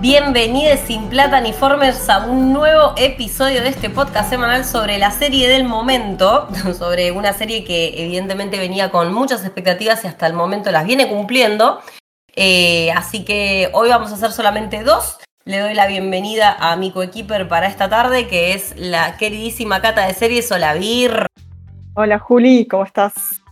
Bienvenidos sin plata ni formers a un nuevo episodio de este podcast semanal sobre la serie del momento, sobre una serie que evidentemente venía con muchas expectativas y hasta el momento las viene cumpliendo. Eh, así que hoy vamos a hacer solamente dos. Le doy la bienvenida a mi coequiper para esta tarde, que es la queridísima Cata de Series. Hola, Vir. Hola, Juli, ¿cómo estás?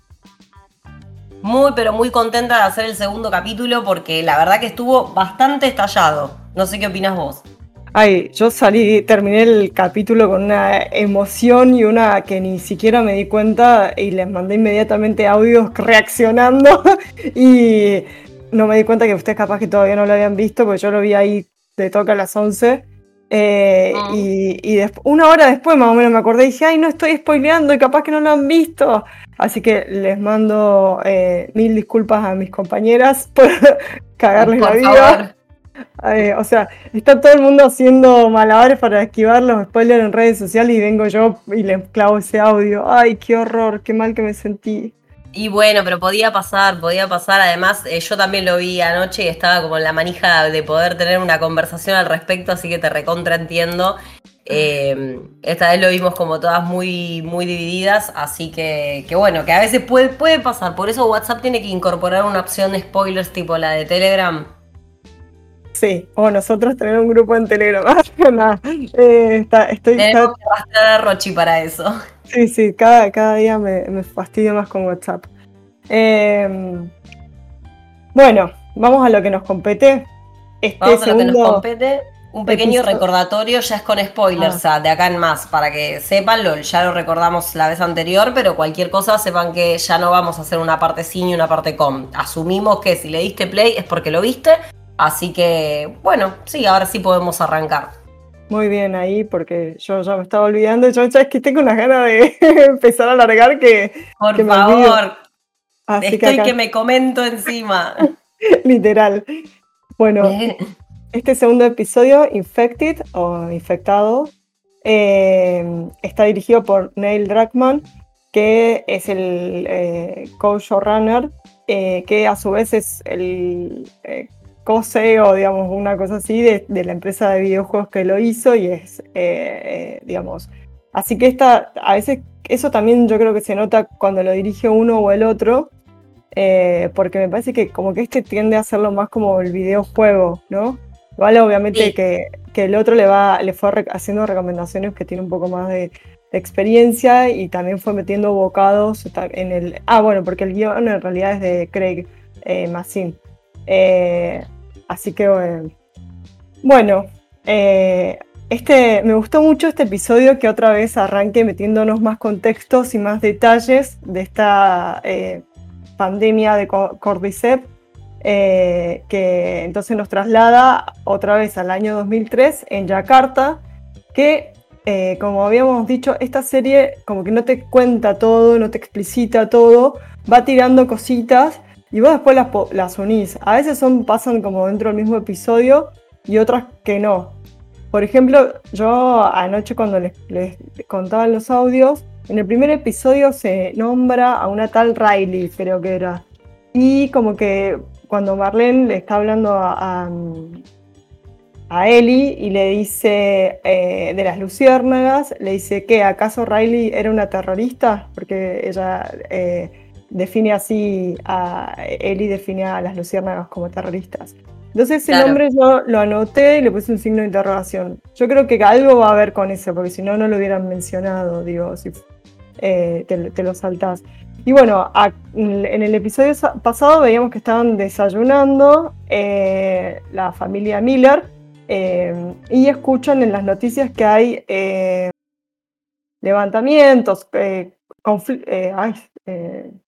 Muy, pero muy contenta de hacer el segundo capítulo porque la verdad que estuvo bastante estallado. No sé qué opinas vos. Ay, yo salí, terminé el capítulo con una emoción y una que ni siquiera me di cuenta y les mandé inmediatamente audios reaccionando y no me di cuenta que ustedes capaz que todavía no lo habían visto porque yo lo vi ahí de toca a las 11 eh, ah. Y, una hora después más o menos me acordé y dije, ay, no estoy spoileando y capaz que no lo han visto. Así que les mando eh, mil disculpas a mis compañeras por cagarles la vida. Eh, o sea, está todo el mundo haciendo malabares para esquivar los spoilers en redes sociales y vengo yo y les clavo ese audio. Ay, qué horror, qué mal que me sentí. Y bueno, pero podía pasar, podía pasar. Además, eh, yo también lo vi anoche y estaba como en la manija de poder tener una conversación al respecto, así que te recontra entiendo. Eh, esta vez lo vimos como todas muy, muy divididas, así que, que, bueno, que a veces puede, puede pasar. Por eso WhatsApp tiene que incorporar una opción de spoilers tipo la de Telegram. Sí, o nosotros tener un grupo en Telegram. eh, está, estoy, Tenemos que a Rochi para eso. Sí, sí, cada, cada día me, fastidio más con WhatsApp. Em, bueno, vamos a lo que nos compete. Este vamos a lo que nos compete. Un pequeño recordatorio, ya es con spoilers, ah. de acá en más, para que sepan, lo, ya lo recordamos la vez anterior, pero cualquier cosa sepan que ya no vamos a hacer una parte sin y una parte con. Asumimos que si le diste play es porque lo viste, así que bueno, sí, ahora sí podemos arrancar. Muy bien ahí, porque yo ya me estaba olvidando. Yo ya es que tengo unas ganas de empezar a alargar que. Por favor. Estoy que, que, me comento encima. Literal. Bueno, este segundo episodio, Infected o Infectado, eh, está dirigido por Neil Druckmann, que es el eh, co-showrunner, eh, que a su vez es el o digamos, una cosa así, de, la empresa de videojuegos que lo hizo y es, eh, eh, digamos, así que esta, a veces eso también yo creo que se nota cuando lo dirige uno o el otro, eh, porque me parece que como que este tiende a hacerlo más como el videojuego, ¿no? Vale, obviamente que, que, el otro le va, le fue haciendo recomendaciones que tiene un poco más de, experiencia y también fue metiendo bocados en el... Ah, bueno, porque el guion en realidad es de Craig eh, Massin. Así que bueno, eh, este, me gustó mucho este episodio que otra vez arranque metiéndonos más contextos y más detalles de esta eh, pandemia de Cordyceps, eh, que entonces nos traslada otra vez al año 2003 en Yakarta, que como habíamos dicho, esta serie como que no te cuenta todo, no te explicita todo, va tirando cositas y vos después las, las unís. A veces son, pasan como dentro del mismo episodio y otras que no. Por ejemplo, yo anoche cuando les, les contaba los audios, en el primer episodio se nombra a una tal Riley, creo que era. Y como que cuando Marlene le está hablando a, a, Ellie y le dice eh, de las luciérnagas, le dice que acaso Riley era una terrorista, porque ella eh, define así, a Eli define a las luciérnagas como terroristas. Entonces ese nombre yo lo anoté y le puse un signo de interrogación. Yo creo que algo va a haber con eso, porque si no, no lo hubieran mencionado, digo, si eh, te, lo saltás. Y bueno, en el episodio pasado veíamos que estaban desayunando eh, la familia Miller eh, y escuchan en las noticias que hay levantamientos, eh,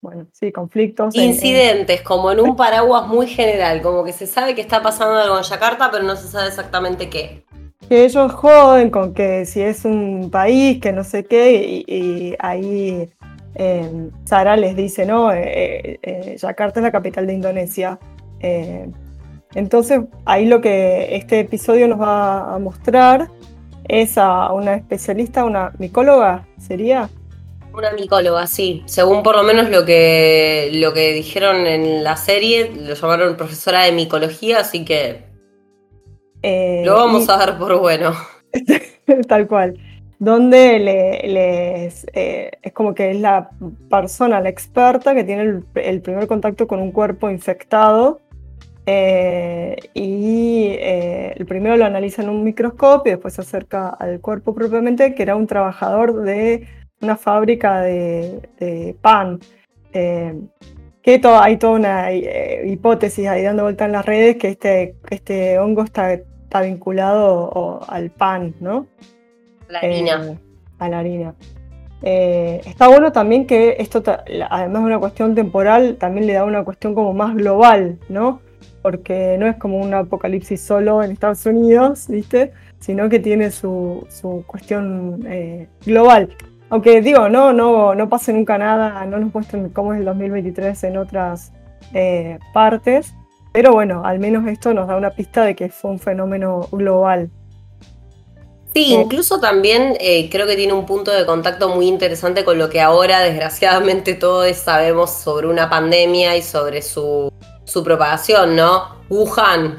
bueno, sí, conflictos. Incidentes, como en un paraguas muy general, como que se sabe que está pasando algo en Yakarta, pero no se sabe exactamente qué. Que ellos joden con que si es un país, que no sé qué, y, ahí eh, Sara les dice, no, eh, Yakarta es la capital de Indonesia. entonces, ahí lo que este episodio nos va a mostrar es a una especialista, una micóloga, ¿sería? Una micóloga, sí. Según por lo menos lo que, lo que dijeron en la serie, lo llamaron profesora de micología, así que Lo vamos a dar por bueno. Tal cual donde le, eh, es como que es la persona, la experta, que tiene el, primer contacto con un cuerpo infectado. Eh, y eh, el primero lo analiza en un microscopio y después se acerca al cuerpo propiamente, que era un trabajador de una fábrica de, pan. que hay toda una hipótesis ahí dando vuelta en las redes que este, este hongo está, está vinculado al pan, ¿no? La harina. Eh, a la harina. Eh, está bueno también que esto, además de una cuestión temporal, también le da una cuestión como más global, ¿no? Porque no es como un apocalipsis solo en Estados Unidos, ¿viste? Sino que tiene su, cuestión eh, global. Aunque digo, no, no, no pase nunca nada, no nos muestren cómo es el 2023 en otras partes, pero bueno, al menos esto nos da una pista de que fue un fenómeno global. Sí, incluso también eh, creo que tiene un punto de contacto muy interesante con lo que ahora desgraciadamente todos sabemos sobre una pandemia y sobre su, propagación, ¿no? Wuhan.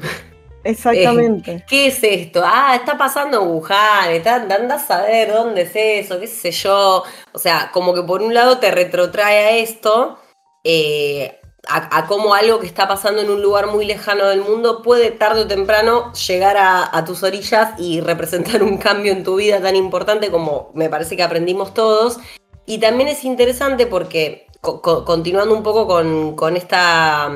Exactamente. Eh, ¿Qué es esto? Ah, está pasando en Wuhan, anda a saber dónde es eso, qué sé yo. O sea, como que por un lado te retrotrae a esto, eh, a, cómo algo que está pasando en un lugar muy lejano del mundo puede tarde o temprano llegar a, tus orillas y representar un cambio en tu vida tan importante como me parece que aprendimos todos. Y también es interesante porque, continuando un poco con, esta,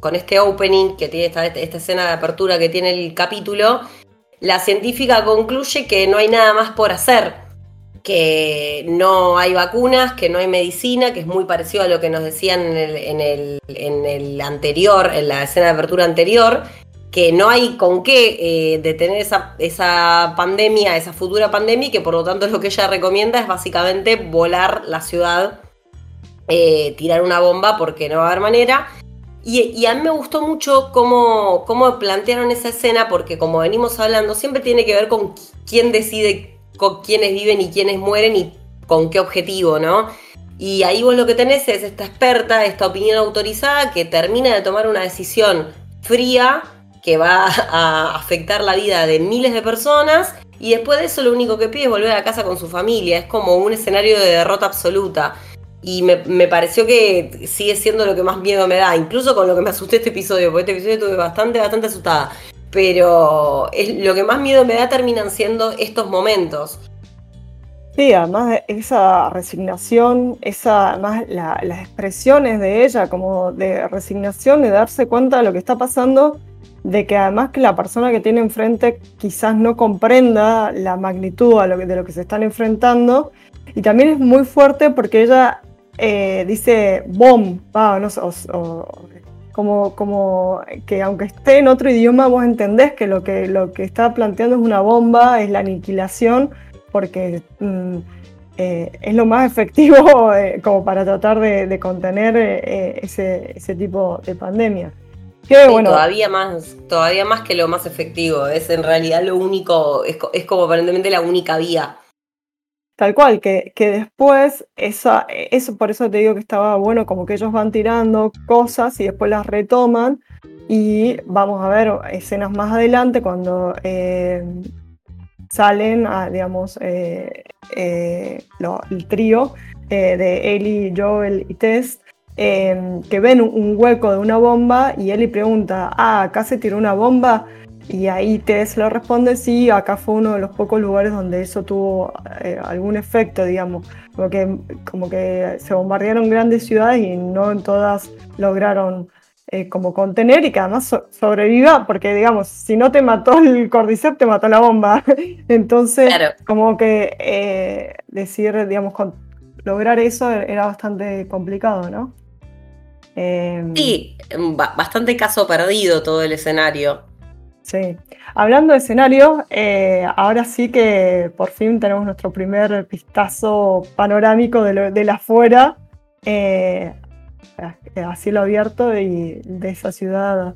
con este opening que tiene esta, esta escena de apertura que tiene el capítulo, la científica concluye que no hay nada más por hacer que no hay vacunas, que no hay medicina, que es muy parecido a lo que nos decían en el, anterior, en la escena de apertura anterior, que no hay con qué eh, detener esa, esa pandemia, esa futura pandemia, y que por lo tanto lo que ella recomienda es básicamente volar la ciudad, eh, tirar una bomba porque no va a haber manera. Y, a mí me gustó mucho cómo, cómo plantearon esa escena, porque como venimos hablando, siempre tiene que ver con quién decide con quiénes viven y quiénes mueren y con qué objetivo, ¿no? Y ahí vos lo que tenés es esta experta, esta opinión autorizada que termina de tomar una decisión fría que va a afectar la vida de miles de personas y después de eso lo único que pide es volver a casa con su familia. Es como un escenario de derrota absoluta. Y me, me, pareció que sigue siendo lo que más miedo me da, incluso con lo que me asusté este episodio, porque este episodio estuve bastante, bastante asustada pero es, lo que más miedo me da terminan siendo estos momentos. Sí, además esa resignación, esa, además las expresiones de ella como de resignación, de darse cuenta de lo que está pasando, de que además que la persona que tiene enfrente quizás no comprenda la magnitud de lo que se están enfrentando. Y también es muy fuerte porque ella eh, dice bom, no, o, como, como que aunque esté en otro idioma, vos entendés que lo que, lo que está planteando es una bomba, es la aniquilación, porque mm, eh, es lo más efectivo eh, como para tratar de, contener ese, ese, tipo de pandemia. bueno, todavía, más, todavía más que lo más efectivo, es en realidad lo único, es, es como aparentemente la única vía. Tal cual, que, que después, esa, eso por eso te digo que estaba bueno, como que ellos van tirando cosas y después las retoman y vamos a ver escenas más adelante cuando eh, salen, digamos, eh, eh, el trío de Ellie, Joel y Tess, que ven un, hueco de una bomba y Ellie pregunta, ah, acá se tiró una bomba y ahí Tess le responde, sí, acá fue uno de los pocos lugares donde eso tuvo eh, algún efecto, digamos, como que, como que se bombardearon grandes ciudades y no en todas lograron eh, como contener y que además sobreviva, porque digamos, si no te mató el cordyceps, te mató la bomba. Entonces, como que eh, decir, digamos, lograr eso era bastante complicado, ¿no? sí, bastante caso perdido todo el escenario. Sí. Hablando de escenario, eh, ahora sí que por fin tenemos nuestro primer vistazo panorámico de, lo, la afuera, eh, a cielo abierto y de esa ciudad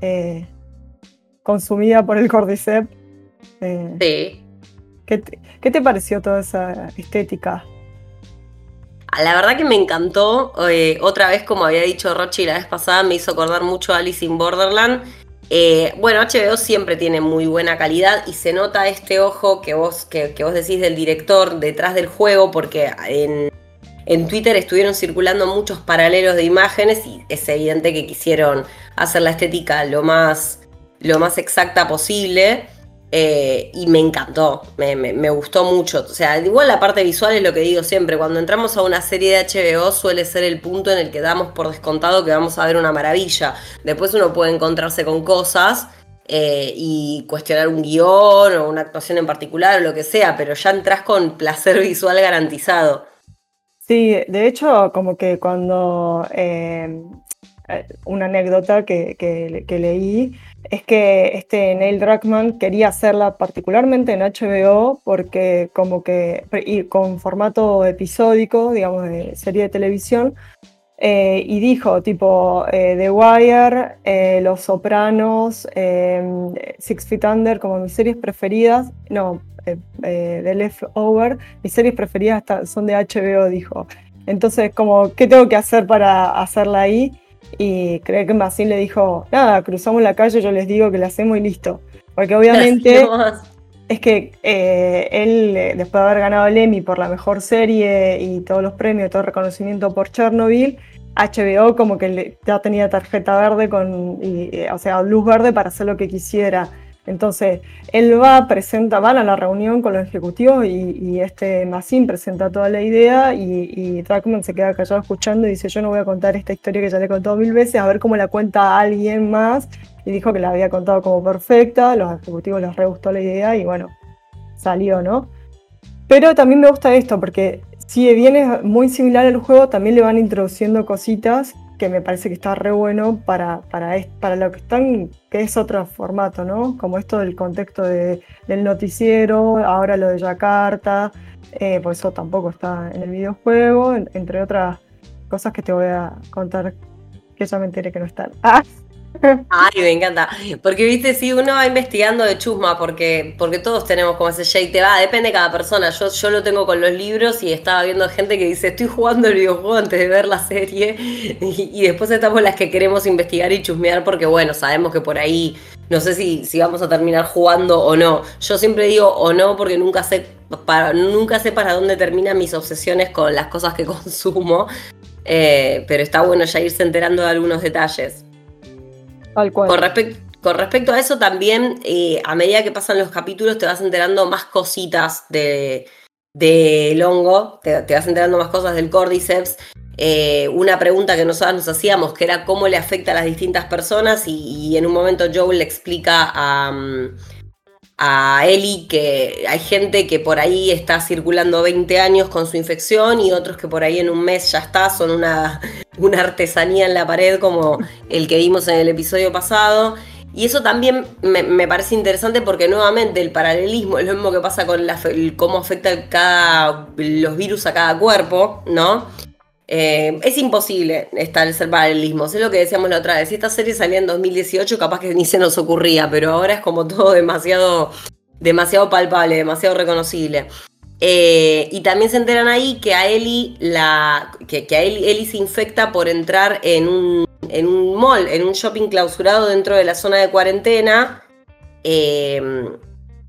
eh, consumida por el Cordyceps. sí. ¿qué te, pareció toda esa estética? Ah, la verdad que me encantó. otra vez, como había dicho Rochi la vez pasada, me hizo acordar mucho a Alice in Borderland Eh, bueno, HBO siempre tiene muy buena calidad y se nota este ojo que vos, que, vos decís del director detrás del juego, porque en, en Twitter estuvieron circulando muchos paralelos de imágenes y es evidente que quisieron hacer la estética lo más, lo más exacta posible. Eh, y me encantó, me, gustó mucho. O sea, igual la parte visual es lo que digo siempre. Cuando entramos a una serie de HBO suele ser el punto en el que damos por descontado que vamos a ver una maravilla. Después uno puede encontrarse con cosas eh, y cuestionar un guion o una actuación en particular o lo que sea, pero ya entras con placer visual garantizado. Sí, de hecho, como que cuando eh, una anécdota que, que leí es que este Neil Druckmann quería hacerla particularmente en HBO porque como que y con formato episódico, digamos, de serie de televisión, eh, y dijo tipo eh, The Wire, eh, Los Sopranos, em, Six Feet Under como mis series preferidas, no, The Leftover, mis series preferidas son de HBO, dijo. Entonces, como, ¿qué tengo que hacer para hacerla ahí? Y creo que Massín le dijo, nada, cruzamos la calle, yo les digo que la hacemos y listo. Porque obviamente es que eh, él, eh, después de haber ganado el Emmy por la mejor serie y todos los premios, todo el reconocimiento por Chernobyl, HBO como que ya tenía tarjeta verde con, eh, o sea, luz verde para hacer lo que quisiera. Entonces, él va, presenta, van a la reunión con los ejecutivos y, este Massin presenta toda la idea y, y se queda callado escuchando y dice, yo no voy a contar esta historia que ya le he contado mil veces, a ver cómo la cuenta alguien más. Y dijo que la había contado como perfecta, los ejecutivos les re gustó la idea y bueno, salió, ¿no? Pero también me gusta esto porque si bien es muy similar al juego, también le van introduciendo cositas que me parece que está re bueno para, para, para lo que están, que es otro formato, ¿no? Como esto del contexto del noticiero, ahora lo de Yakarta, eh, por eso tampoco está en el videojuego, entre otras cosas que te voy a contar que ya me enteré que no están. Ah. Ay, me encanta. Porque, viste, si uno va investigando de chusma, porque, porque todos tenemos como ese shake, te va, depende de cada persona. Yo, yo lo tengo con los libros y estaba viendo gente que dice, estoy jugando el videojuego antes de ver la serie. Y, después estamos las que queremos investigar y chusmear porque, bueno, sabemos que por ahí, no sé si, si vamos a terminar jugando o no. Yo siempre digo o no porque nunca sé para, nunca sé para dónde terminan mis obsesiones con las cosas que consumo. Eh, pero está bueno ya irse enterando de algunos detalles. Con, respecto a eso también, eh, a medida que pasan los capítulos te vas enterando más cositas de, de hongo, te, vas enterando más cosas del cordyceps. Eh, una pregunta que nosotros nos hacíamos, que era cómo le afecta a las distintas personas, y, en un momento Joe le explica a, a Eli que hay gente que por ahí está circulando 20 años con su infección y otros que por ahí en un mes ya está, son una, una artesanía en la pared como el que vimos en el episodio pasado. Y eso también me, parece interesante porque nuevamente el paralelismo es lo mismo que pasa con cómo afecta cada, los virus a cada cuerpo, ¿no? Eh, es imposible establecer paralelismos, es lo que decíamos la otra vez. Si esta serie salía en 2018, capaz que ni se nos ocurría, pero ahora es como todo demasiado, demasiado palpable, demasiado reconocible. Eh, y también se enteran ahí que a Ellie, la, que, a Ellie, se infecta por entrar en un, en un mall, en un shopping clausurado dentro de la zona de cuarentena. Em,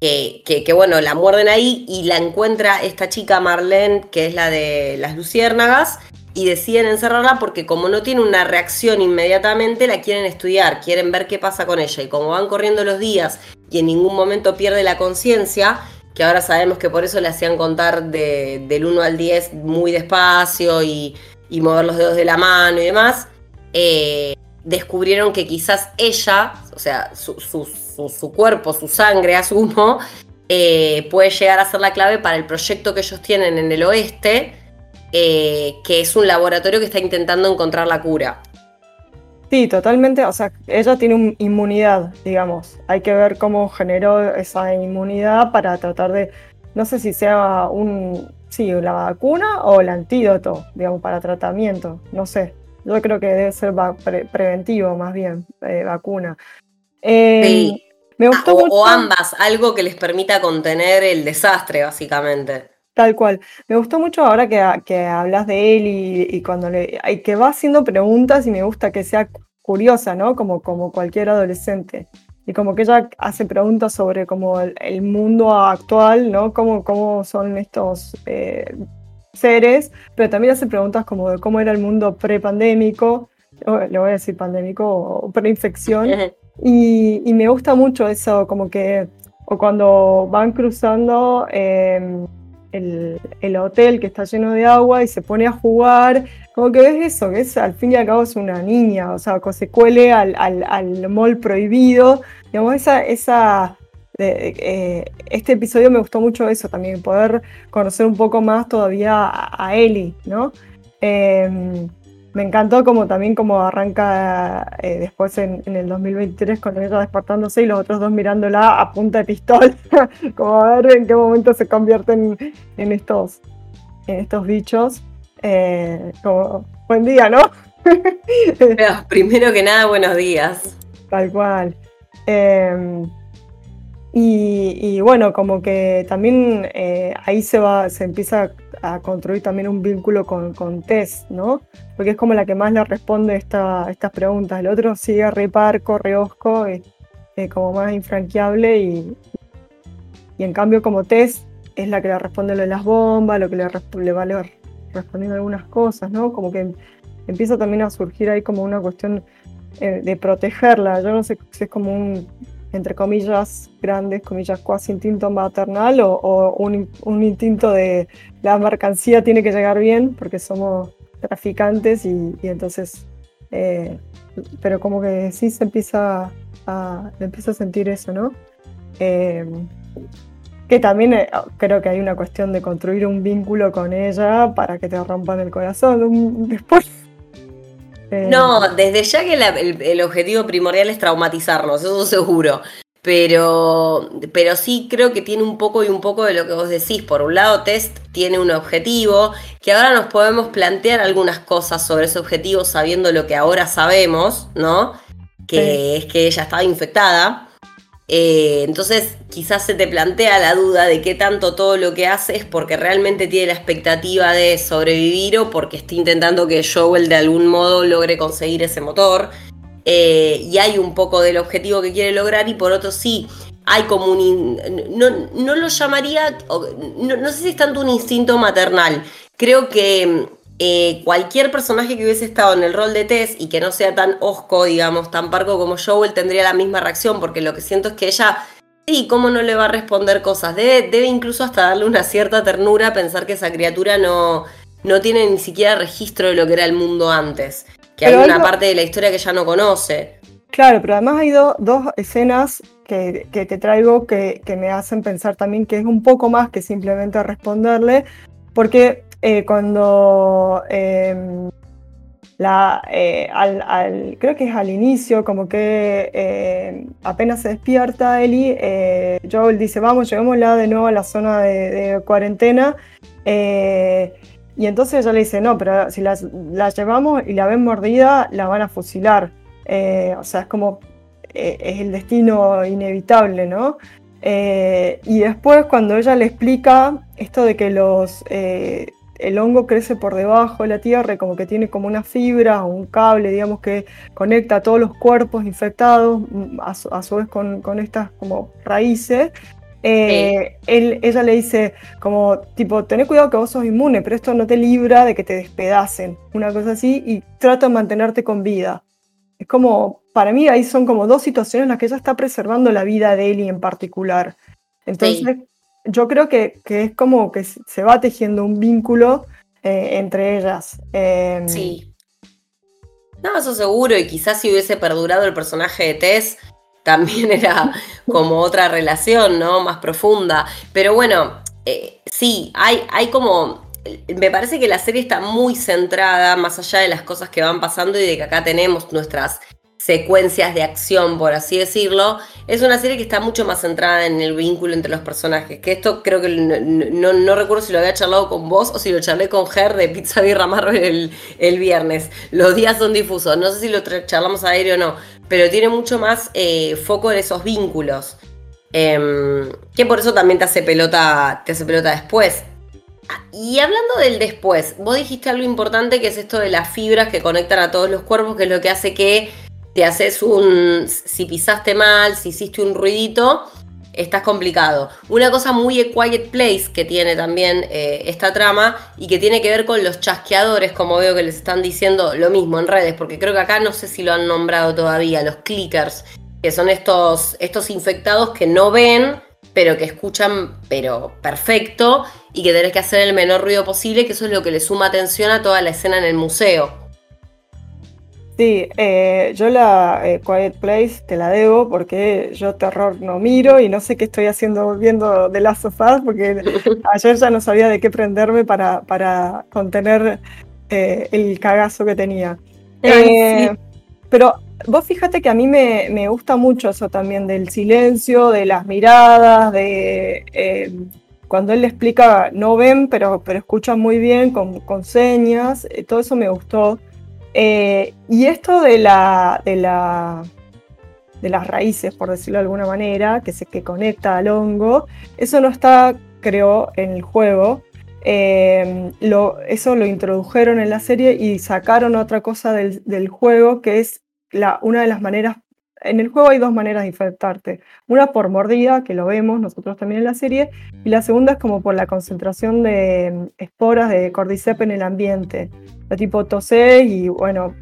que, que, bueno, la muerden ahí y la encuentra esta chica Marlene, que es la de las luciérnagas, y deciden encerrarla porque como no tiene una reacción inmediatamente, la quieren estudiar, quieren ver qué pasa con ella. Y como van corriendo los días y en ningún momento pierde la conciencia, que ahora sabemos que por eso le hacían contar del 1 al 10 muy despacio y, mover los dedos de la mano y demás, eh, descubrieron que quizás ella, o sea, su, cuerpo, su sangre, asumo, eh, puede llegar a ser la clave para el proyecto que ellos tienen en el oeste, eh, que es un laboratorio que está intentando encontrar la cura. Sí, totalmente. O sea, ella tiene inmunidad, digamos. Hay que ver cómo generó esa inmunidad para tratar de, no sé si sea un, sí, la vacuna o el antídoto, digamos, para tratamiento. No sé. Yo creo que debe ser preventivo, más bien, eh, vacuna. Eh, sí. Me gustó ah, o ambas, algo que les permita contener el desastre, básicamente. Tal cual. Me gustó mucho ahora que, que hablas de él y, cuando le, que va haciendo preguntas y me gusta que sea curiosa, ¿no? Como, como cualquier adolescente. Y como que ella hace preguntas sobre como el, mundo actual, ¿no? Cómo, cómo son estos eh, seres, pero también hace preguntas como de cómo era el mundo pre-pandémico, le voy a decir pandémico o pre-infección. Y, y, me gusta mucho eso, como que o cuando van cruzando em, el, el, hotel que está lleno de agua y se pone a jugar, como que ves eso, que es, al fin y al cabo es una niña, o sea, que se cuele al, al, al mall prohibido, digamos, esa, esa eh, este episodio me gustó mucho eso también, poder conocer un poco más todavía a, a Ellie, ¿no? Em, me encantó como también como arranca eh, después en, el 2023 con ella despertándose y los otros dos mirándola a punta de pistola, como a ver en qué momento se convierten en estos, en estos bichos. Eh, como, buen día, ¿no? primero que nada, buenos días. Tal cual. Em, y, bueno, como que también eh, ahí se va, se empieza a construir también un vínculo con, con Tess, ¿no? Porque es como la que más le responde esta, estas preguntas. El otro sigue reparco, reosco, eh, eh, como más infranqueable y, y en cambio como Tess es la que le responde lo de las bombas, lo que le, le va respondiendo algunas cosas, ¿no? Como que empieza también a surgir ahí como una cuestión de protegerla. Yo no sé si es como un entre comillas, grandes, comillas, cuasi instinto maternal o, un, instinto de la mercancía tiene que llegar bien porque somos traficantes y, entonces, eh, pero como que sí se empieza a, empieza a sentir eso, ¿no? Eh, que también eh, creo que hay una cuestión de construir un vínculo con ella para que te rompan el corazón después no, desde ya que el, objetivo primordial es traumatizarnos, eso seguro. Pero, pero sí creo que tiene un poco y un poco de lo que vos decís. Por un lado, Test tiene un objetivo, que ahora nos podemos plantear algunas cosas sobre ese objetivo sabiendo lo que ahora sabemos, ¿no? Que es que ella estaba infectada. Eh, entonces quizás se te plantea la duda de qué tanto todo lo que hace es porque realmente tiene la expectativa de sobrevivir o porque está intentando que Joel de algún modo logre conseguir ese motor. Eh, y hay un poco del objetivo que quiere lograr y por otro sí, hay como un... No, lo llamaría, no, no sé si es tanto un instinto maternal, creo que eh, cualquier personaje que hubiese estado en el rol de Tess y que no sea tan osco, digamos, tan parco como Joel, tendría la misma reacción, porque lo que siento es que ella, sí, ¿cómo no le va a responder cosas? Debe, debe incluso hasta darle una cierta ternura pensar que esa criatura no, no tiene ni siquiera registro de lo que era el mundo antes, que hay una parte de la historia que ella no conoce. Claro, pero además hay dos escenas que, que, te traigo que, que me hacen pensar también que es un poco más que simplemente responderle, porque eh, cuando em, eh, al, creo que es al inicio, como que em, apenas se despierta Eli, eh, Joel dice, vamos, llevémosla de nuevo a la zona de, cuarentena. y entonces ella le dice, no, pero si la, llevamos y la ven mordida, la van a fusilar. o sea, es como, es el destino inevitable, ¿no? y después cuando ella le explica esto de que los, el hongo crece por debajo de la tierra, como que tiene como una fibra o un cable, digamos, que conecta a todos los cuerpos infectados, mm, a su, vez con, estas como raíces. Eh, ella le dice como tipo, ten cuidado que vos sos inmune, pero esto no te libra de que te despedacen, una cosa así, y trata de mantenerte con vida. Es como, para mí ahí son como dos situaciones en las que ella está preservando la vida de Ellie en particular. Entonces, yo creo que, es como que se va tejiendo un vínculo eh, entre ellas. Em, sí. No, eso seguro, y quizás si hubiese perdurado el personaje de Tess, también era como otra relación, ¿no? Más profunda. Pero bueno, eh, sí, hay, hay como. Me parece que la serie está muy centrada, más allá de las cosas que van pasando y de que acá tenemos nuestras secuencias de acción, por así decirlo, es una serie que está mucho más centrada en el vínculo entre los personajes. Que esto creo que no, recuerdo si lo había charlado con vos o si lo charlé con Ger de Pizza Birra Marvel el, viernes. Los días son difusos, no sé si lo charlamos aéreo o no, pero tiene mucho más eh, foco en esos vínculos. Em, que por eso también te hace pelota, te hace pelota después. Y hablando del después, vos dijiste algo importante que es esto de las fibras que conectan a todos los cuerpos, que es lo que hace que te haces un, si pisaste mal, si hiciste un ruidito, estás complicado. Una cosa muy Quiet Place que tiene también eh, esta trama y que tiene que ver con los chasqueadores, como veo que les están diciendo lo mismo en redes, porque creo que acá no sé si lo han nombrado todavía, los clickers, que son estos, estos infectados que no ven, pero que escuchan, pero perfecto, y que tenés que hacer el menor ruido posible, que eso es lo que le suma atención a toda la escena en el museo. Sí, eh, yo la eh, Quiet Place te la debo porque yo terror no miro y no sé qué estoy haciendo viendo de las sofás porque ayer ya no sabía de qué prenderme para, para contener eh, el cagazo que tenía. Pero vos fíjate que a mí me, me, gusta mucho eso también del silencio, de las miradas, de cuando él le explica, no ven, pero, pero escuchan muy bien con, con señas, todo eso me gustó. Eh, y esto de, la, de, la, de las raíces, por decirlo de alguna manera, que se que conecta al hongo, eso no está, creo, en el juego. Eh, lo, eso lo introdujeron en la serie y sacaron otra cosa del, del juego, que es la, una de las maneras en el juego hay dos maneras de infectarte. Una por mordida, que lo vemos nosotros también en la serie, y la segunda es como por la concentración de mm, esporas de cordyceps en el ambiente. De tipo tosé y bueno,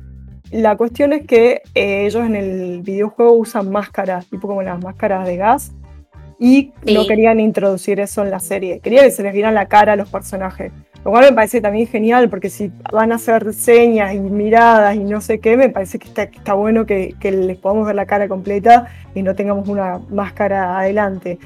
la cuestión es que eh, ellos en el videojuego usan máscaras, tipo como las máscaras de gas, y no querían introducir eso en la serie. Querían que se les viera la cara a los personajes. Lo cual me parece también genial, porque si van a hacer señas y miradas y no sé qué, me parece que está, bueno que, les podamos ver la cara completa y no tengamos una máscara adelante.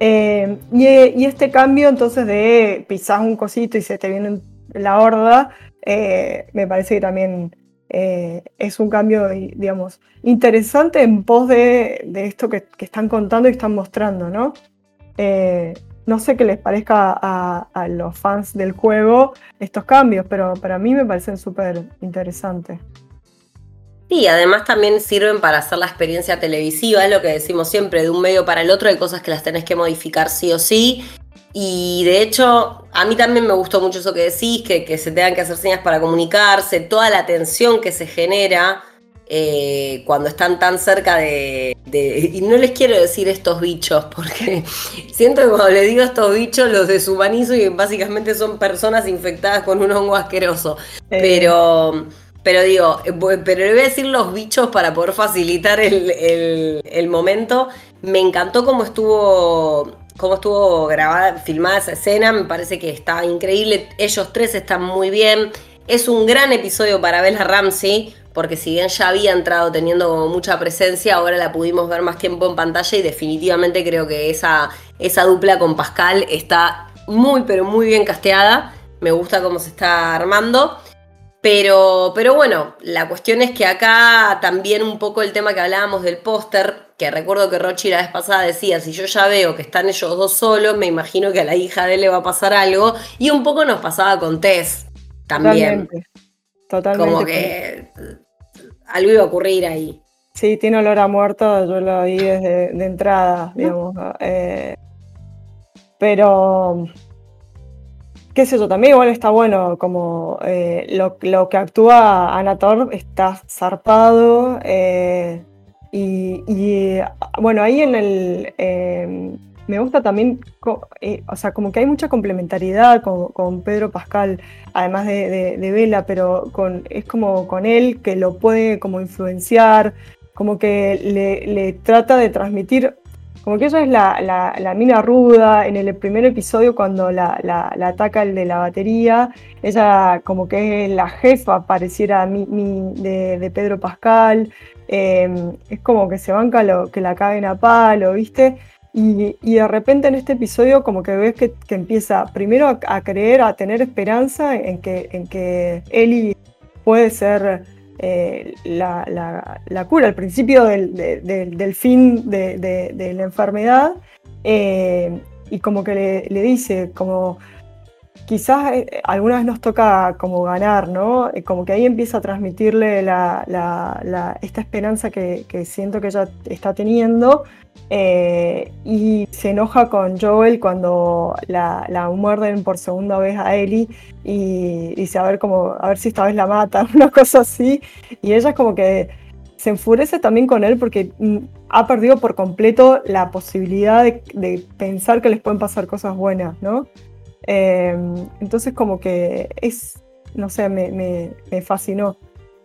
Eh, y, este cambio entonces de pisar un cosito y se te viene la horda, eh, me parece que también eh, es un cambio, digamos, interesante en pos de, esto que, están contando y están mostrando, ¿no? No sé qué les parezca a, los fans del juego estos cambios, pero para mí me parecen súper interesantes. Sí, además también sirven para hacer la experiencia televisiva, es lo que decimos siempre, de un medio para el otro hay cosas que las tenés que modificar sí o sí. Y de hecho, a mí también me gustó mucho eso que decís, que, que se tengan que hacer señas para comunicarse, toda la tensión que se genera eh, cuando están tan cerca de, Y no les quiero decir estos bichos, porque siento que cuando les digo estos bichos los deshumanizo y básicamente son personas infectadas con un hongo asqueroso. Pero... Pero digo, pero le voy a decir los bichos para poder facilitar el, momento. Me encantó cómo estuvo cómo estuvo grabada, filmada esa escena, me parece que está increíble. Ellos tres están muy bien. Es un gran episodio para Bella Ramsey, porque si bien ya había entrado teniendo mucha presencia, ahora la pudimos ver más tiempo en pantalla y definitivamente creo que esa, esa dupla con Pascal está muy, pero muy bien casteada. Me gusta cómo se está armando. Pero, pero bueno, la cuestión es que acá también un poco el tema que hablábamos del póster, que recuerdo que Rochi la vez pasada decía, si yo ya veo que están ellos dos solos, me imagino que a la hija de él le va a pasar algo. Y un poco nos pasaba con Tess también. Totalmente. Como que algo iba a ocurrir ahí. Sí, tiene olor a muerto, yo lo vi desde de entrada, digamos. Eh, pero, qué sé yo, también igual está bueno, como eh, lo, que actúa Anator está zarpado. Eh, y, bueno, ahí en el me gusta también, eh, o sea, como que hay mucha complementariedad con, Pedro Pascal, además de, Vela, pero es como con él que lo puede como influenciar, como que le, trata de transmitir, como que ella es la, mina ruda, en el primer episodio cuando la, ataca el de la batería, ella como que es la jefa, pareciera mi, de, Pedro Pascal, eh, es como que se banca lo que la caen a palo, ¿viste? Y, de repente en este episodio como que ves que, empieza primero a, creer, a tener esperanza en que, en que Ellie puede ser eh, la, cura, el principio del, fin de, la enfermedad. Eh, y como que le, dice, como quizás eh, alguna vez nos toca como ganar, ¿no? Como que ahí empieza a transmitirle esta esperanza que, que siento que ella está teniendo eh, y se enoja con Joel cuando la, muerden por segunda vez a Ellie y dice a ver, como, a ver si esta vez la matan, una cosa así. Y ella es como que se enfurece también con él porque mm, ha perdido por completo la posibilidad de, pensar que les pueden pasar cosas buenas, ¿no? Em, entonces como que es, no sé, me, fascinó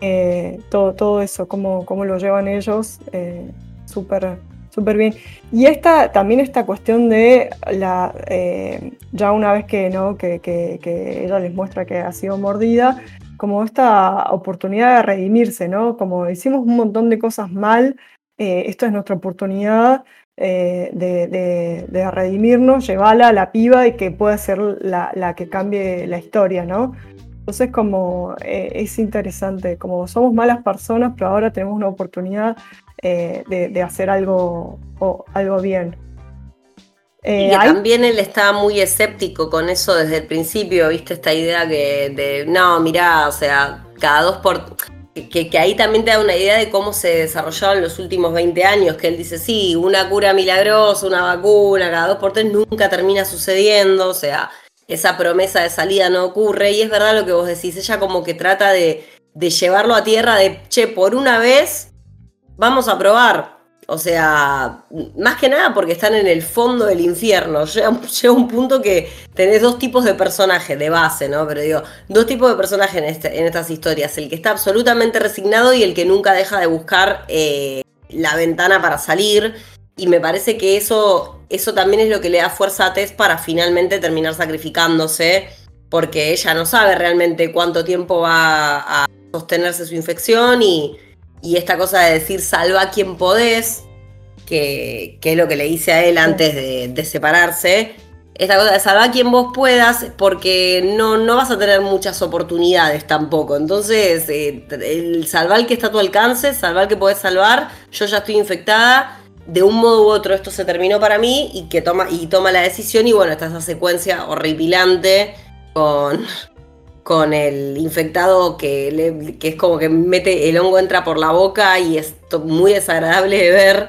eh, todo, todo eso, cómo, cómo lo llevan ellos, eh, súper súper bien. Y esta, también esta cuestión de la, eh, ya una vez que, ¿no? Que, que, ella les muestra que ha sido mordida, como esta oportunidad de redimirse, ¿no? Como hicimos un montón de cosas mal, eh, esta es nuestra oportunidad eh, de, redimirnos, llevarla a la piba y que pueda ser la, que cambie la historia, ¿no? Entonces como eh, es interesante, como somos malas personas, pero ahora tenemos una oportunidad de, hacer algo, algo bien. y también él estaba muy escéptico con eso desde el principio, viste esta idea que de, no, mirá, o sea, cada dos por que, ahí también te da una idea de cómo se desarrollaron los últimos 20 años, que él dice, sí, una cura milagrosa, una vacuna, cada dos por tres nunca termina sucediendo, o sea, esa promesa de salida no ocurre, y es verdad lo que vos decís, ella como que trata de, de llevarlo a tierra, de, che, por una vez vamos a probar, o sea, más que nada porque están en el fondo del infierno. Llega, un punto que tenés dos tipos de personajes de base, ¿no? Pero digo, dos tipos de personajes en, este, en estas historias. El que está absolutamente resignado y el que nunca deja de buscar eh, la ventana para salir. Y me parece que eso, eso también es lo que le da fuerza a Tess para finalmente terminar sacrificándose. Porque ella no sabe realmente cuánto tiempo va a sostenerse su infección y y esta cosa de decir salva a quien podés, que, es lo que le hice a él antes de, separarse, esta cosa de salva a quien vos puedas, porque no, no vas a tener muchas oportunidades tampoco. Entonces, eh, el salvar que está a tu alcance, salvar que podés salvar, yo ya estoy infectada, de un modo u otro esto se terminó para mí y que toma, y toma la decisión. Y bueno, está esa secuencia horripilante con, con el infectado que, es como que mete el hongo entra por la boca y es muy desagradable de ver,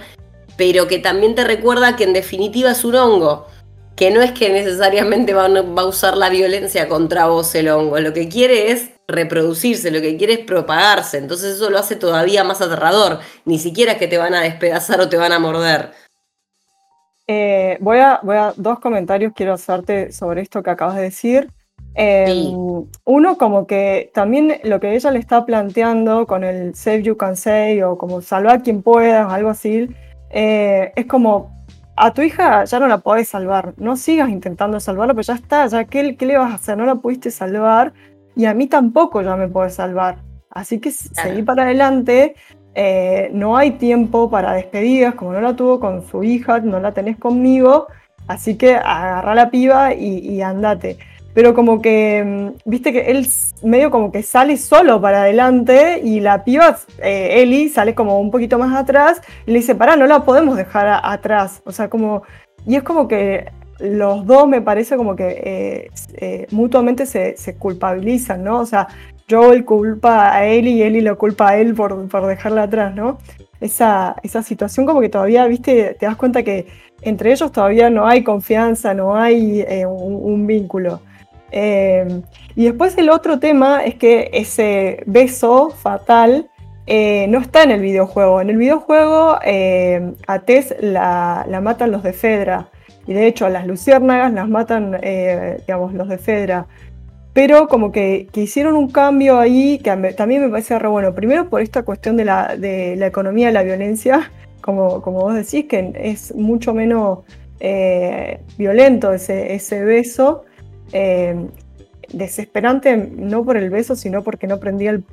pero que también te recuerda que en definitiva es un hongo, que no es que necesariamente va, va a usar la violencia contra vos el hongo, lo que quiere es reproducirse, lo que quiere es propagarse, entonces eso lo hace todavía más aterrador, ni siquiera es que te van a despedazar o te van a morder. Eh, voy, a, voy a dos comentarios quiero hacerte sobre esto que acabas de decir. Em, uno, como que también lo que ella le está planteando con el Save You Can Say o como salvar quien pueda o algo así, eh, es como a tu hija ya no la podés salvar, no sigas intentando salvarla, pero ya está, ya ¿qué, qué le vas a hacer? No la pudiste salvar y a mí tampoco ya me puedes salvar. Así que seguí para adelante, eh, no hay tiempo para despedidas, como no la tuvo con su hija, no la tenés conmigo, así que agarra la piba y, y andate pero como que, mm, viste que él medio como que sale solo para adelante y la piba, eh, Eli, sale como un poquito más atrás y le dice, pará, no la podemos dejar atrás. O sea, como, y es como que los dos me parece como que eh, eh, mutuamente se, culpabilizan, ¿no? O sea, Joel culpa a Eli y Eli lo culpa a él por, por dejarla atrás, ¿no? Esa, esa situación como que todavía, viste, te das cuenta que entre ellos todavía no hay confianza, no hay un, vínculo. Em, y después el otro tema es que ese beso fatal eh, no está en el videojuego. En el videojuego em, a Tess la, matan los de Fedra. Y de hecho a las luciérnagas las matan, eh, digamos, los de Fedra. Pero como que, hicieron un cambio ahí que también me parece re bueno. Primero por esta cuestión de la, de la economía de la violencia, como, como vos decís, que es mucho menos eh, violento ese, ese beso. Eh, desesperante, no por el beso, sino porque no prendía el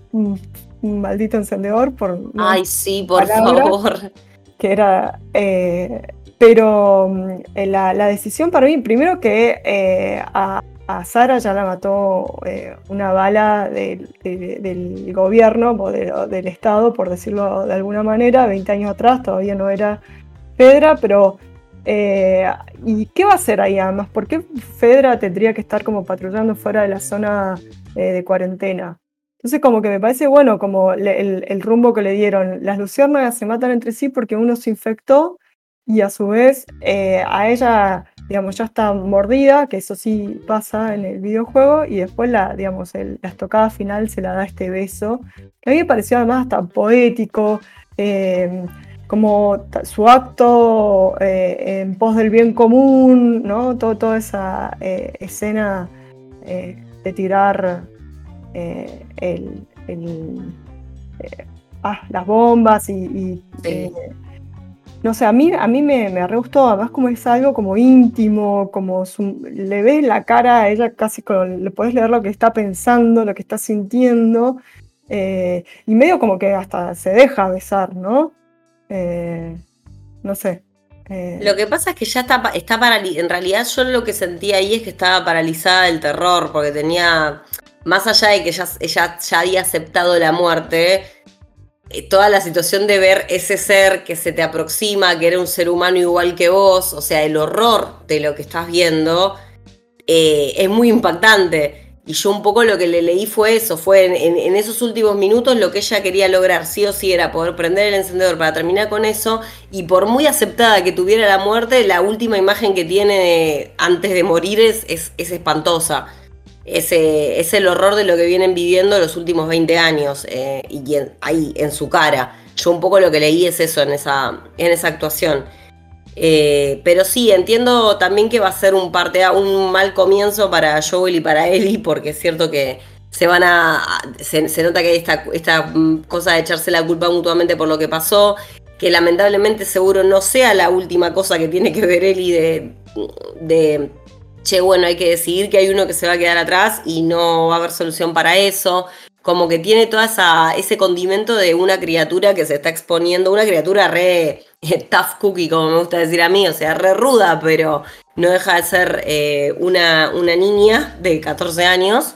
maldito encendedor. Por, Ay, sí, por favor. Que era. Eh, pero mm, la, decisión para mí, primero que eh, a, Sara ya la mató una bala del gobierno o del Estado, por decirlo de alguna manera, 20 años atrás, todavía no era Pedra, pero eh, ¿Y qué va a hacer ahí además? ¿Por qué Fedra tendría que estar como patrullando fuera de la zona eh, de cuarentena? Entonces como que me parece bueno como el, rumbo que le dieron. Las luciérnagas se matan entre sí porque uno se infectó y a su vez eh, a ella, digamos, ya está mordida, que eso sí pasa en el videojuego, y después la, digamos, estocada final se la da este beso, que a mí me pareció además hasta poético, como su acto en pos del bien común, ¿no? toda esa escena de tirar el, ah, las bombas y, no sé, a mí, a mí me, me re gustó, además como es algo como íntimo, como le ves la cara a ella casi, con, le puedes leer lo que está pensando, lo que está sintiendo, eh, y medio como que hasta se deja besar, ¿no? Eh, no sé. Eh. Lo que pasa es que ya está, está paralizada, en realidad yo lo que sentía ahí es que estaba paralizada del terror, porque tenía, más allá de que ella, ella ya había aceptado la muerte, eh, toda la situación de ver ese ser que se te aproxima, que era un ser humano igual que vos, o sea, el horror de lo que estás viendo, eh, es muy impactante. Y yo un poco lo que le leí fue eso, fue en, esos últimos minutos lo que ella quería lograr, sí o sí, era poder prender el encendedor para terminar con eso. Y por muy aceptada que tuviera la muerte, la última imagen que tiene antes de morir es, es espantosa ese, es el horror de lo que vienen viviendo los últimos 20 años eh, y ahí en su cara. Yo un poco lo que leí es eso en esa, en esa actuación. Eh, pero sí, entiendo también que va a ser un parte un mal comienzo para Joel y para Ellie, porque es cierto que se van a. Se, nota que hay esta, esta cosa de echarse la culpa mutuamente por lo que pasó. Que lamentablemente seguro no sea la última cosa que tiene que ver Ellie de, de che, bueno, hay que decidir que hay uno que se va a quedar atrás y no va a haber solución para eso. Como que tiene todo ese condimento de una criatura que se está exponiendo, una criatura re eh, tough cookie, como me gusta decir a mí, o sea, re ruda, pero no deja de ser eh, una, una, niña de 14 años.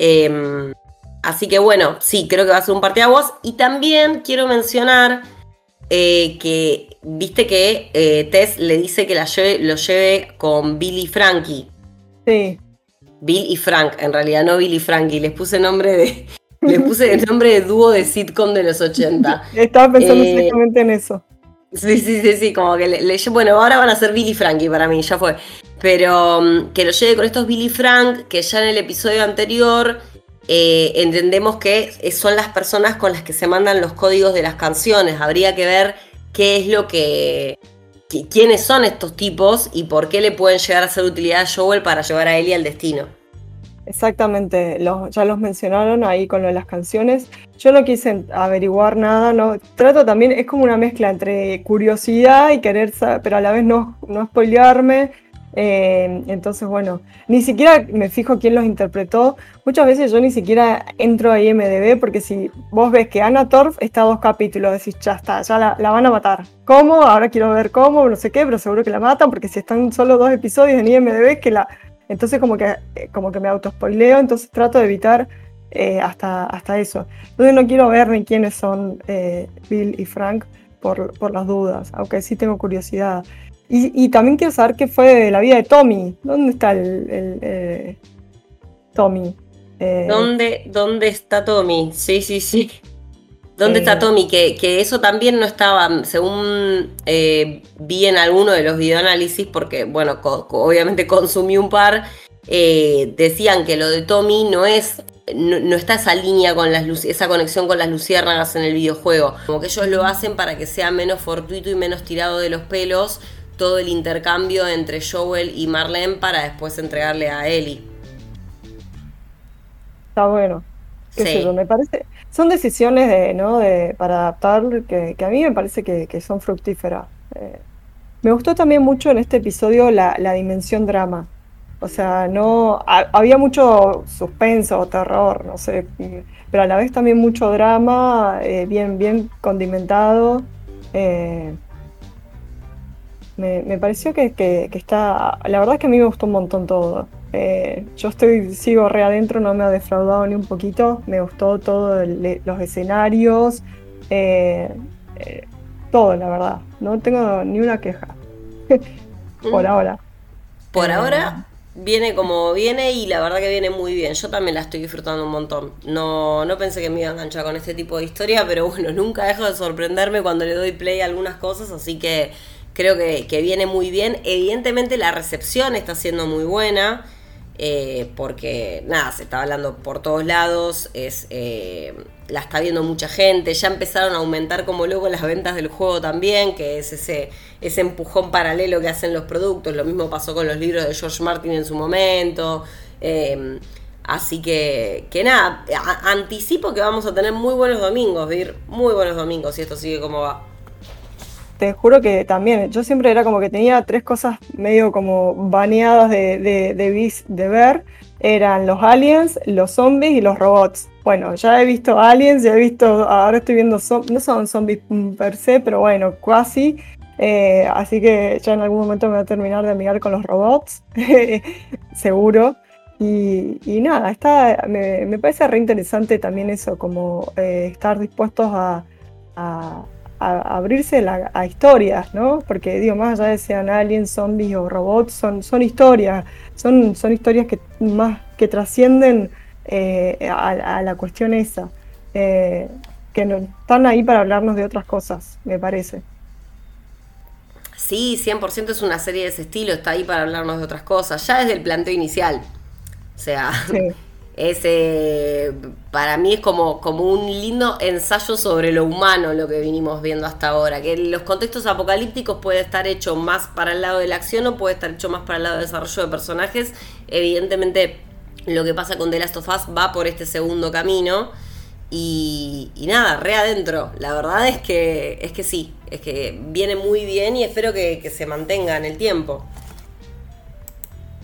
Em, así que bueno, sí, creo que va a ser un parteaguas. Y también quiero mencionar eh, que viste que Tess le dice que la lo lleve con Bill y Frankie. Sí. Bill y Frank, en realidad no Bill y Frankie, les puse nombre de. les puse el nombre de dúo de sitcom de los 80. Estaba pensando eh, exactamente en eso. Sí, sí, sí, sí, como que le, bueno, ahora van a ser Bill y Frankie para mí, ya fue. Pero mm, que lo lleve con estos Bill y Frank, que ya en el episodio anterior eh, entendemos que son las personas con las que se mandan los códigos de las canciones. Habría que ver qué es lo que, quiénes son estos tipos y por qué le pueden llegar a ser utilidad a Joel para llevar a Ellie al destino. Exactamente, ya los mencionaron ahí con lo de las canciones. Yo no quise averiguar nada, no trato también, es como una mezcla entre curiosidad y querer saber, pero a la vez no, no spoilearme eh, entonces, bueno, ni siquiera me fijo quién los interpretó. Muchas veces yo ni siquiera entro a IMDB porque si vos ves que Anna Torf está a dos capítulos, decís, ya está, ya la, van a matar. ¿Cómo? Ahora quiero ver cómo, no sé qué, pero seguro que la matan porque si están solo dos episodios en IMDB, que la. Entonces, como que, eh, como que me autospoileo, entonces trato de evitar eh, hasta, hasta eso. Entonces, no quiero ver ni quiénes son Bill y Frank por, por las dudas, aunque sí tengo curiosidad. Y, también quiero saber qué fue de la vida de Tommy. ¿Dónde está el, eh, Tommy? Eh, ¿Dónde, ¿Dónde está Tommy? Sí, sí, sí. ¿Dónde está eh, Tommy? Que, que, eso también no estaba, según vi en alguno de los videoanálisis, porque, bueno, obviamente consumí un par, decían que lo de Tommy no es no, está esa línea con las esa conexión con las luciérnagas en el videojuego. Como que ellos lo hacen para que sea menos fortuito y menos tirado de los pelos todo el intercambio entre Joel y Marlene para después entregarle a Ellie. Está bueno. sí. me parece, son decisiones de, ¿no? de, para adaptar que, a mí me parece que, son fructíferas. Eh, me gustó también mucho en este episodio la, dimensión drama. O sea, no había mucho suspenso o terror, no sé, pero a la vez también mucho drama, eh, bien, bien condimentado. Eh, me, pareció que, está. La verdad es que a mí me gustó un montón todo. Eh, yo estoy, sigo re adentro, no me ha defraudado ni un poquito. Me gustó todo los escenarios, eh, eh, todo, la verdad. No tengo ni una queja. Por mm. ahora. Por ahora viene como viene y la verdad que viene muy bien. Yo también la estoy disfrutando un montón. No, no pensé que me iba a enganchar con este tipo de historia, pero bueno, nunca dejo de sorprenderme cuando le doy play a algunas cosas, así que creo que, viene muy bien. Evidentemente la recepción está siendo muy buena. Eh, porque nada, se está hablando por todos lados, es, eh, la está viendo mucha gente, ya empezaron a aumentar como luego las ventas del juego también, que es ese, ese empujón paralelo que hacen los productos, lo mismo pasó con los libros de George Martin en su momento. Eh, así que, que nada, anticipo que vamos a tener muy buenos domingos, Vir, muy buenos domingos si esto sigue como va. Te juro que también, yo siempre era como que tenía tres cosas medio como baneadas de, de, de, de ver, eran los aliens, los zombies y los robots bueno, ya he visto aliens, ya he visto, ahora estoy viendo, no son zombies per se, pero bueno, casi. Eh, así que ya en algún momento me voy a terminar de amigar con los robots, seguro. Y, nada, está, me, parece re interesante también eso, como eh, estar dispuestos a, abrirse a historias, ¿no? Porque digo, más allá de sean aliens, zombies o robots, son, son historias, son, son historias que más que trascienden eh, a, la cuestión esa, eh, que no, están ahí para hablarnos de otras cosas, me parece. Sí, 100% es una serie de ese estilo, está ahí para hablarnos de otras cosas, ya desde el planteo inicial. O sea, ese para mí es como, como un lindo ensayo sobre lo humano lo que vinimos viendo hasta ahora, que los contextos apocalípticos puede estar hecho más para el lado de la acción o puede estar hecho más para el lado del desarrollo de personajes. Evidentemente lo que pasa con The Last of Us va por este segundo camino. Y, nada, re adentro. La verdad es que, es que sí, es que viene muy bien y espero que, se mantenga en el tiempo.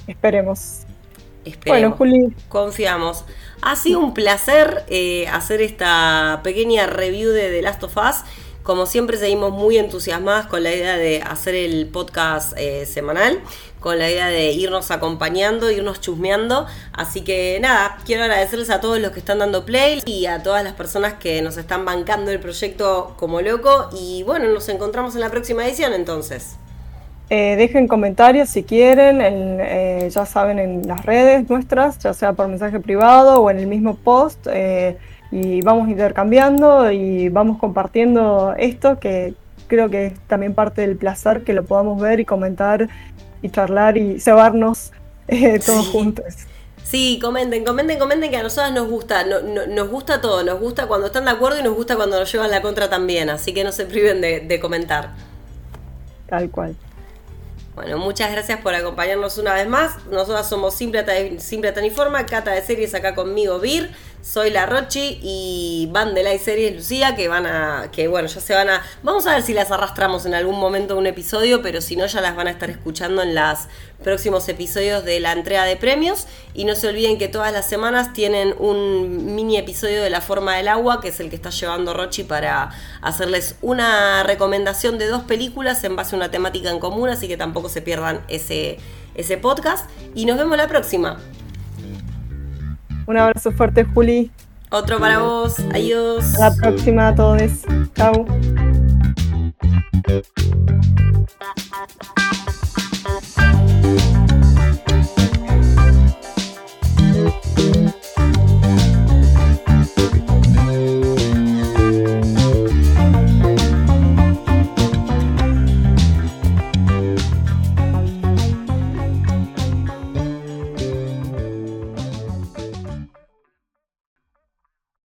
Esperemos. Esperemos. Bueno, Juli. Confiamos. Ha sido un placer eh, hacer esta pequeña review de The Last of Us. Como siempre seguimos muy entusiasmadas con la idea de hacer el podcast eh, semanal con la idea de irnos acompañando, irnos chusmeando. Así que nada, quiero agradecerles a todos los que están dando play y a todas las personas que nos están bancando el proyecto como loco. Y bueno, nos encontramos en la próxima edición entonces. Eh, dejen comentarios si quieren, eh, ya saben, en las redes nuestras, ya sea por mensaje privado o en el mismo post. Eh, y vamos intercambiando y vamos compartiendo esto que creo que es también parte del placer que lo podamos ver y comentar y charlar y cebarnos todos juntos. Sí, comenten, comenten, comenten que a nosotras nos gusta, nos gusta todo, nos gusta cuando están de acuerdo y nos gusta cuando nos llevan la contra también, así que no se priven de, de comentar. Tal cual. Bueno, muchas gracias por acompañarnos una vez más. Nosotras somos Simple, Simple Taniforma, Cata de Series acá conmigo, Vir soy la Rochi y van de la series Lucía que van a, que bueno, ya se van a, vamos a ver si las arrastramos en algún momento un episodio, pero si no ya las van a estar escuchando en los próximos episodios de la entrega de premios y no se olviden que todas las semanas tienen un mini episodio de La Forma del Agua, que es el que está llevando Rochi para hacerles una recomendación de dos películas en base a una temática en común, así que tampoco se pierdan ese, ese podcast y nos vemos la próxima. Un abrazo fuerte, Juli. Otro para vos. Adiós. A la próxima a todos. Chao.